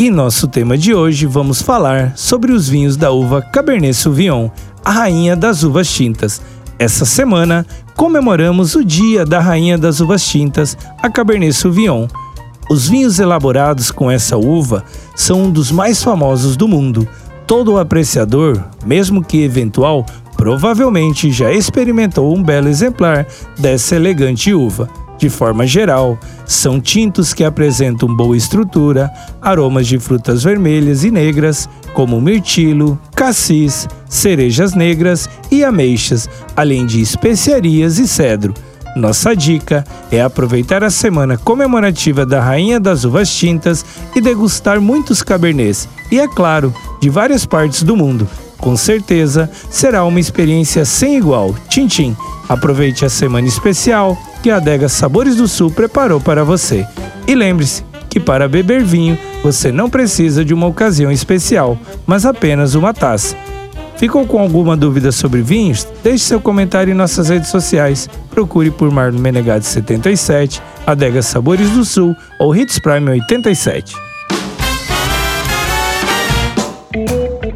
E nosso tema de hoje vamos falar sobre os vinhos da uva Cabernet Sauvignon, a rainha das uvas tintas. Essa semana comemoramos o Dia da Rainha das Uvas Tintas, a Cabernet Sauvignon. Os vinhos elaborados com essa uva são um dos mais famosos do mundo. Todo apreciador, mesmo que eventual, provavelmente já experimentou um belo exemplar dessa elegante uva. De forma geral, são tintos que apresentam boa estrutura, aromas de frutas vermelhas e negras, como mirtilo, cassis, cerejas negras e ameixas, além de especiarias e cedro. Nossa dica é aproveitar a semana comemorativa da Rainha das Uvas Tintas e degustar muitos cabernets, e é claro, de várias partes do mundo, com certeza será uma experiência sem igual. Tchim, Aproveite a semana especial que a Adega Sabores do Sul preparou para você. E lembre-se que para beber vinho você não precisa de uma ocasião especial, mas apenas uma taça. Ficou com alguma dúvida sobre vinhos? Deixe seu comentário em nossas redes sociais. Procure por Marlon Menegade 77, Adega Sabores do Sul ou Hits Prime 87.